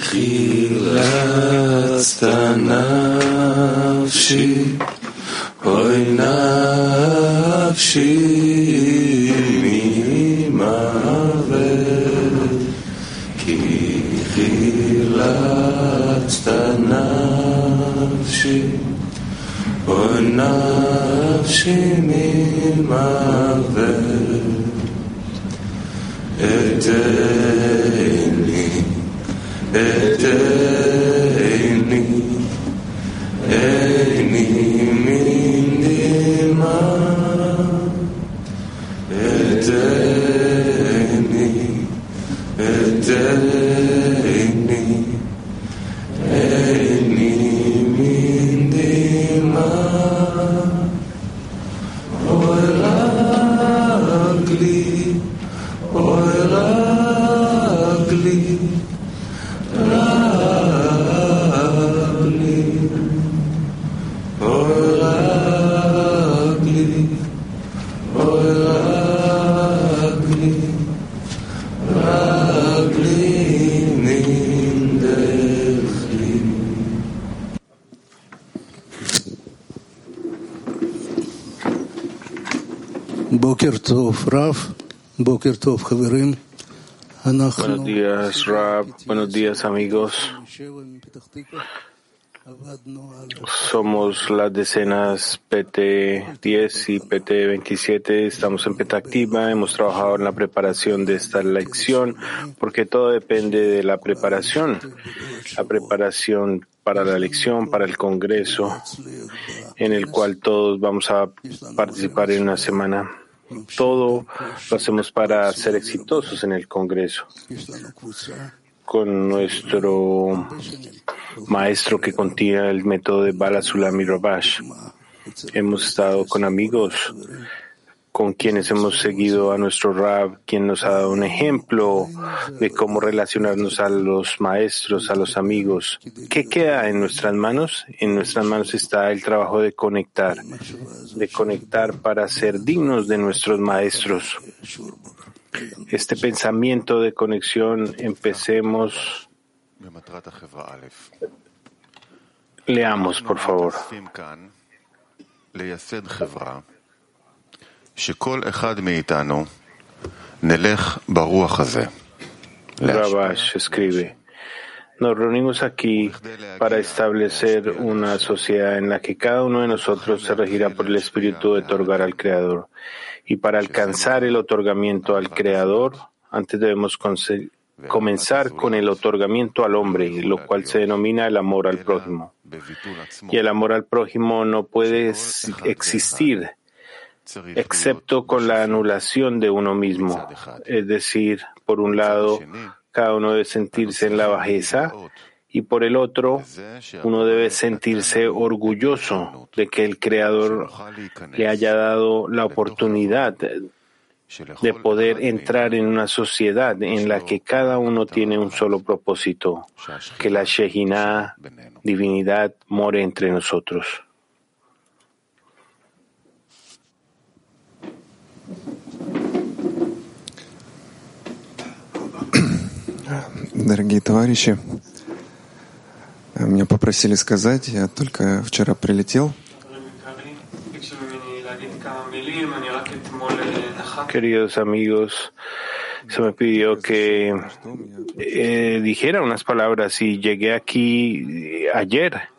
חילצת נפשי, אוי נפשי ממוות, כי חילצת נפשי, אוי נפשי ממוות. אתני, Buenos días, Rab. Buenos días, amigos. Somos las decenas PT10 y PT27. Estamos en Petactiva. Hemos trabajado en la preparación de esta lección porque todo depende de la preparación. La preparación para la lección, para el Congreso, en el cual todos vamos a participar en una semana. Todo lo hacemos para ser exitosos en el Congreso. Con nuestro maestro que contiene el método de Bala Sulami Rabash. Hemos estado con amigos con quienes hemos seguido a nuestro Rab, quien nos ha dado un ejemplo de cómo relacionarnos a los maestros, a los amigos. ¿Qué queda en nuestras manos? En nuestras manos está el trabajo de conectar, de conectar para ser dignos de nuestros maestros. Este pensamiento de conexión, empecemos. Leamos, por favor. שכל אחד מאיתנו נלך ברוח הזה. Rabash escribe, nos reunimos aquí para establecer una sociedad en la que cada uno de nosotros se regirá por el espíritu de otorgar al Creador. Y para alcanzar el otorgamiento al Creador, antes debemos comenzar con el otorgamiento al hombre, lo cual se denomina el amor al prójimo. Y el amor al prójimo no puede existir excepto con la anulación de uno mismo. Es decir, por un lado, cada uno debe sentirse en la bajeza y por el otro, uno debe sentirse orgulloso de que el Creador le haya dado la oportunidad de poder entrar en una sociedad en la que cada uno tiene un solo propósito, que la Shehinah, divinidad, more entre nosotros. Дорогие товарищи, меня попросили сказать, я только вчера прилетел. Queridos amigos, se me pidió que eh, dijera unas palabras y llegué aquí ayer.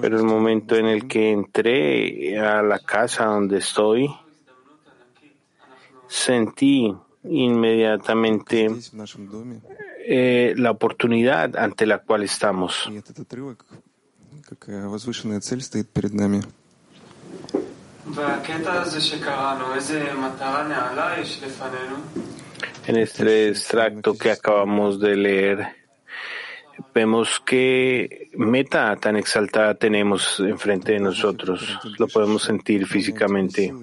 Pero el momento en el que entré a la casa donde estoy, sentí inmediatamente eh, la oportunidad ante la cual estamos. En este extracto que acabamos de leer, vemos qué meta tan exaltada tenemos enfrente de nosotros. Lo podemos sentir físicamente.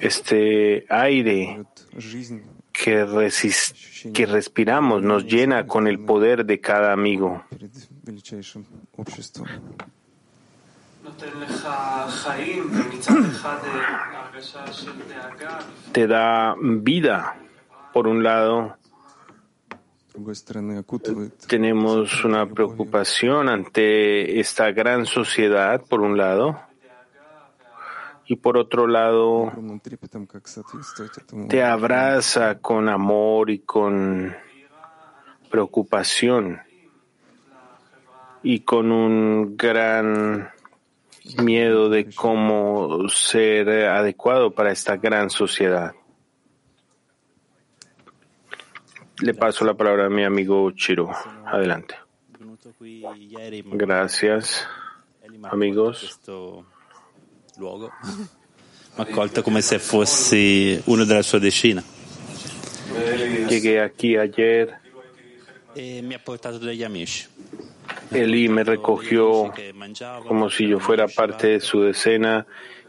Este aire que, que respiramos nos llena con el poder de cada amigo. te da vida. Por un lado, tenemos una preocupación ante esta gran sociedad, por un lado, y por otro lado, te abraza con amor y con preocupación y con un gran miedo de cómo ser adecuado para esta gran sociedad. Le paso la palabra a mi amigo Chiro. Adelante. Gracias, amigos. Llegué aquí ayer. e. Eli me recogió como si yo fuera parte de su decena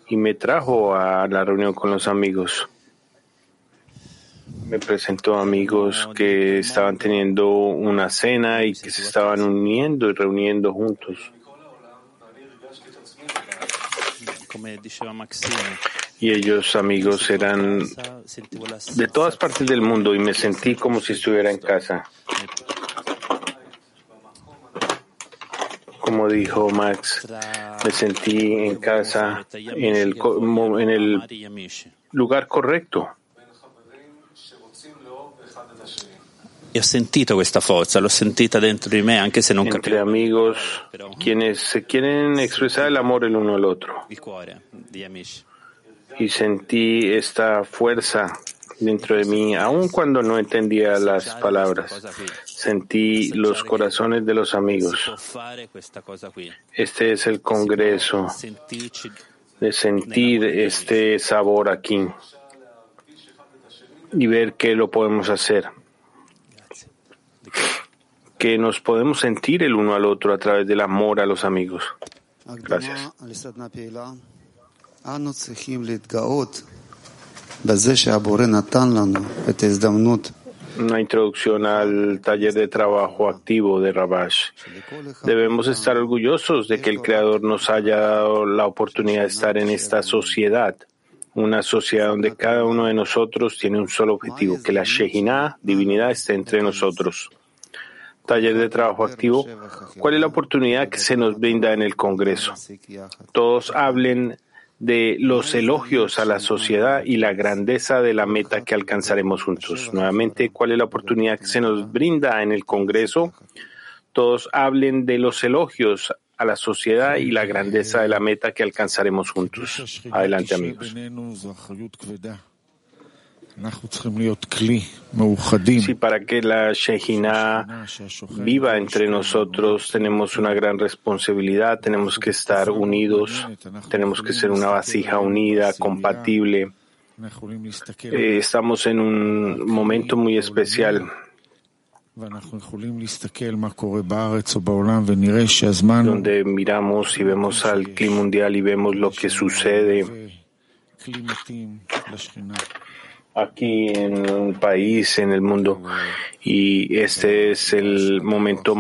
y me trajo a la reunión con los amigos. Me presentó amigos que estaban teniendo una cena y que se estaban uniendo y reuniendo juntos. Y ellos amigos eran de todas partes del mundo y me sentí como si estuviera en casa. Como dijo Max, me sentí en casa en el, en el lugar correcto. E ho sentito questa forza, l'ho sentita dentro di me, anche se non entre capivo amigos quienes se quieren expresar el amor el uno al otro. il cuore degli amici. Y sentí esta fuerza dentro de mí, aun cuando no entendía las palabras. Sentí los corazones de los amigos. Este es el Congreso de sentir este sabor aquí y ver que lo podemos hacer, que nos podemos sentir el uno al otro a través del amor a los amigos. Gracias. Una introducción al taller de trabajo activo de Rabash. Debemos estar orgullosos de que el Creador nos haya dado la oportunidad de estar en esta sociedad, una sociedad donde cada uno de nosotros tiene un solo objetivo, que la Shehinah, divinidad, esté entre nosotros. Taller de trabajo activo. ¿Cuál es la oportunidad que se nos brinda en el Congreso? Todos hablen de los elogios a la sociedad y la grandeza de la meta que alcanzaremos juntos. Nuevamente, ¿cuál es la oportunidad que se nos brinda en el Congreso? Todos hablen de los elogios a la sociedad y la grandeza de la meta que alcanzaremos juntos. Adelante, amigos. Sí, para que la Shekinah viva entre nosotros, tenemos una gran responsabilidad, tenemos que estar unidos, tenemos que ser una vasija unida, compatible. Eh, estamos en un momento muy especial. donde miramos y vemos al clima mundial y vemos lo que sucede aquí en un país, en el mundo. Y este es el momento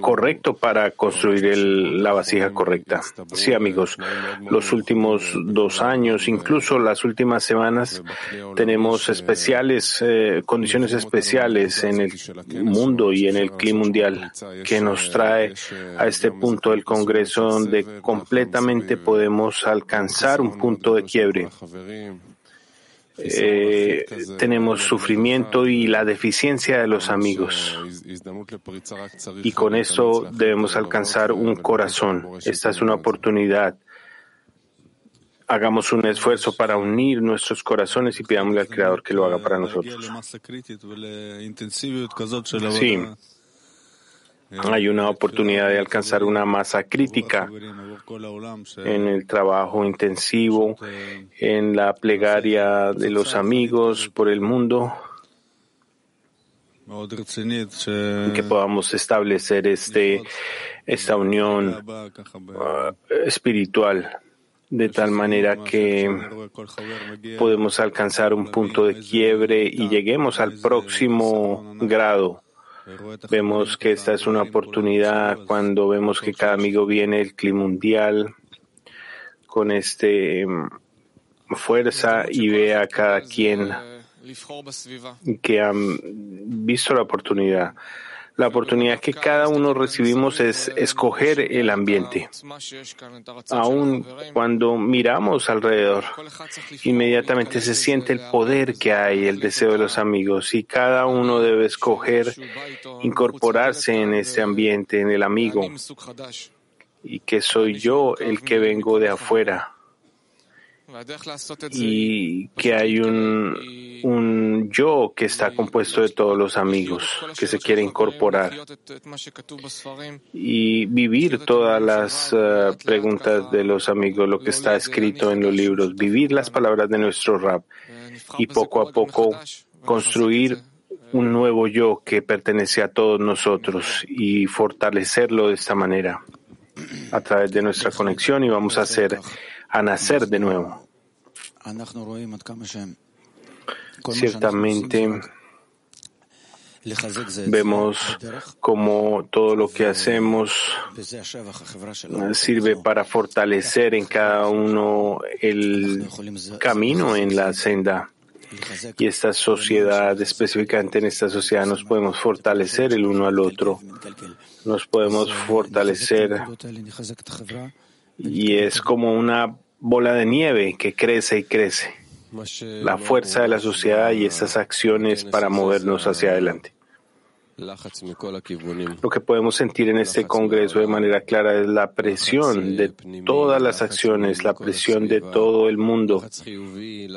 correcto para construir el- la vasija correcta. Sí, amigos, los últimos dos años, incluso las últimas semanas, tenemos especiales, eh, condiciones especiales en el mundo y en el clima mundial que nos trae a este punto del Congreso donde completamente podemos alcanzar un punto de quiebre. Eh, tenemos sufrimiento y la deficiencia de los amigos. Y con eso debemos alcanzar un corazón. Esta es una oportunidad. Hagamos un esfuerzo para unir nuestros corazones y pidámosle al Creador que lo haga para nosotros. Sí, hay una oportunidad de alcanzar una masa crítica en el trabajo intensivo, en la plegaria de los amigos por el mundo, que podamos establecer este, esta unión ah, espiritual de tal manera que podemos alcanzar un punto de quiebre y lleguemos al próximo grado Vemos que esta es una oportunidad cuando vemos que cada amigo viene el clima mundial con este em, fuerza y ve a cada quien que han visto la oportunidad. La oportunidad que cada uno recibimos es escoger el ambiente. Aun cuando miramos alrededor, inmediatamente se siente el poder que hay, el deseo de los amigos, y cada uno debe escoger incorporarse en este ambiente, en el amigo, y que soy yo el que vengo de afuera y que hay un, un yo que está compuesto de todos los amigos que se quiere incorporar y vivir todas las uh, preguntas de los amigos, lo que está escrito en los libros, vivir las palabras de nuestro rap y poco a poco construir un nuevo yo que pertenece a todos nosotros y fortalecerlo de esta manera a través de nuestra conexión y vamos a hacer a nacer de nuevo. Ciertamente vemos como todo lo que hacemos sirve para fortalecer en cada uno el camino en la senda. Y esta sociedad, específicamente en esta sociedad, nos podemos fortalecer el uno al otro. Nos podemos fortalecer y es como una bola de nieve que crece y crece. La fuerza de la sociedad y esas acciones para movernos hacia adelante. Lo que podemos sentir en este Congreso de manera clara es la presión de todas las acciones, la presión de todo el mundo,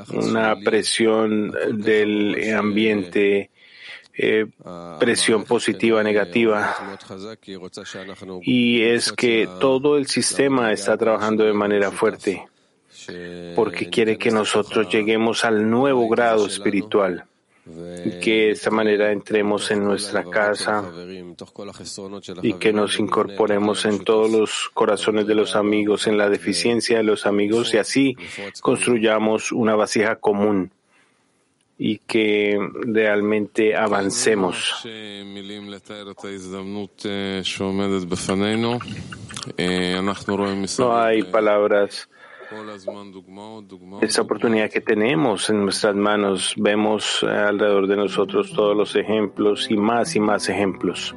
una presión del ambiente, eh, presión positiva, negativa. Y es que todo el sistema está trabajando de manera fuerte porque quiere que nosotros lleguemos al nuevo grado espiritual y que de esta manera entremos en nuestra casa y que nos incorporemos en todos los corazones de los amigos, en la deficiencia de los amigos y así construyamos una vasija común y que realmente avancemos. No hay palabras. Esta oportunidad que tenemos en nuestras manos, vemos alrededor de nosotros todos los ejemplos y más y más ejemplos.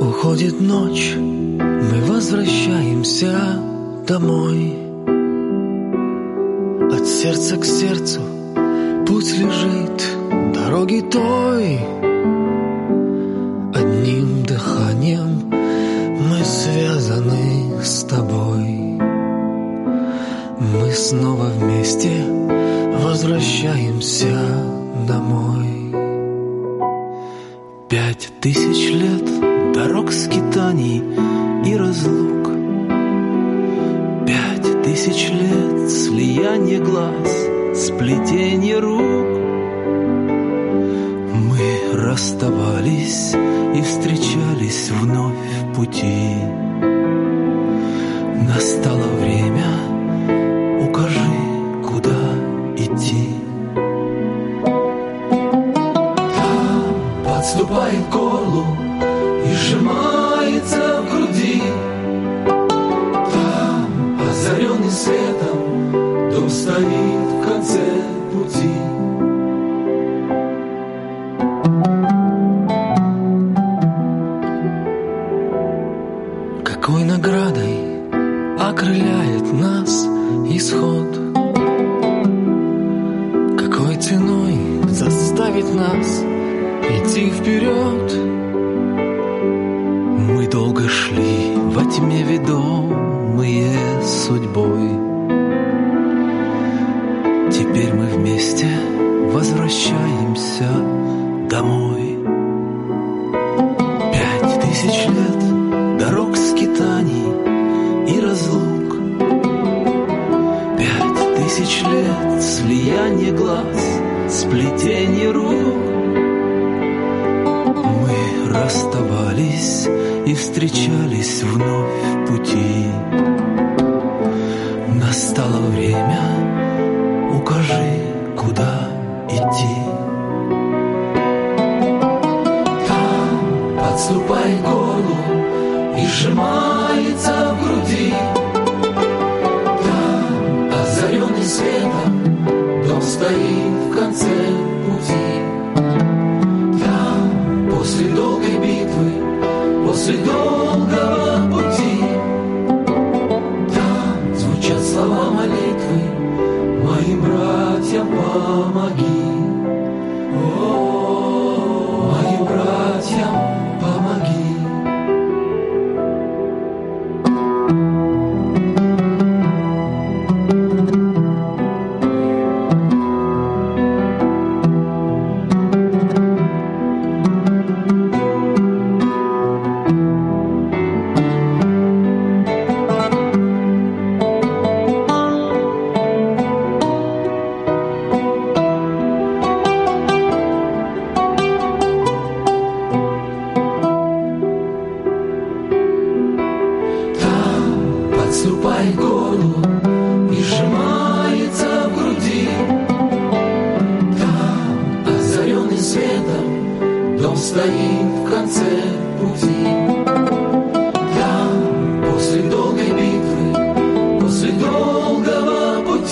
Уходит ночь, мы возвращаемся домой. От сердца к сердцу путь лежит дороги той. Одним дыханием мы связаны с тобой. Мы снова вместе возвращаемся домой. Пять тысяч лет дорог скитаний и разлук. Пять тысяч лет слияние глаз, сплетение рук. Расставались и встречались вновь в пути. Настало время, укажи, куда идти. Там подступает к горлу и сжимается в груди. Там, озаренный светом, дом стоит в конце пути. Тысяч лет дорог скитаний и разлук. Пять тысяч лет слияние глаз, сплетение рук. Мы расставались и встречались вновь в пути.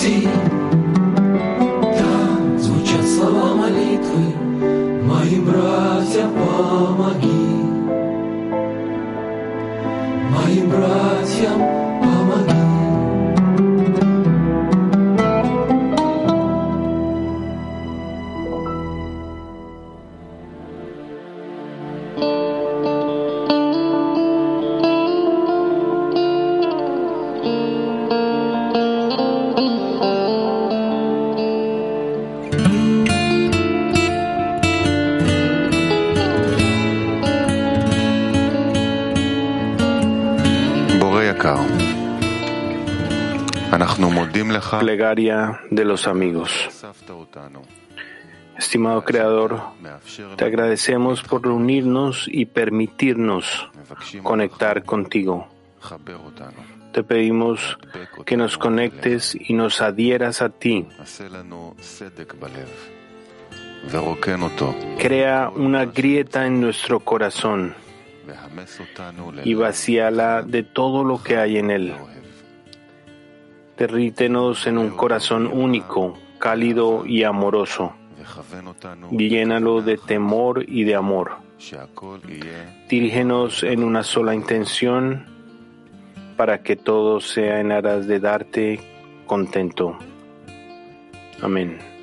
see. Plegaria de los amigos. Estimado Creador, te agradecemos por reunirnos y permitirnos conectar contigo. Te pedimos que nos conectes y nos adhieras a ti. Crea una grieta en nuestro corazón y vacíala de todo lo que hay en él. Derrítenos en un corazón único, cálido y amoroso. Llénalo de temor y de amor. Dirígenos en una sola intención para que todo sea en aras de darte contento. Amén.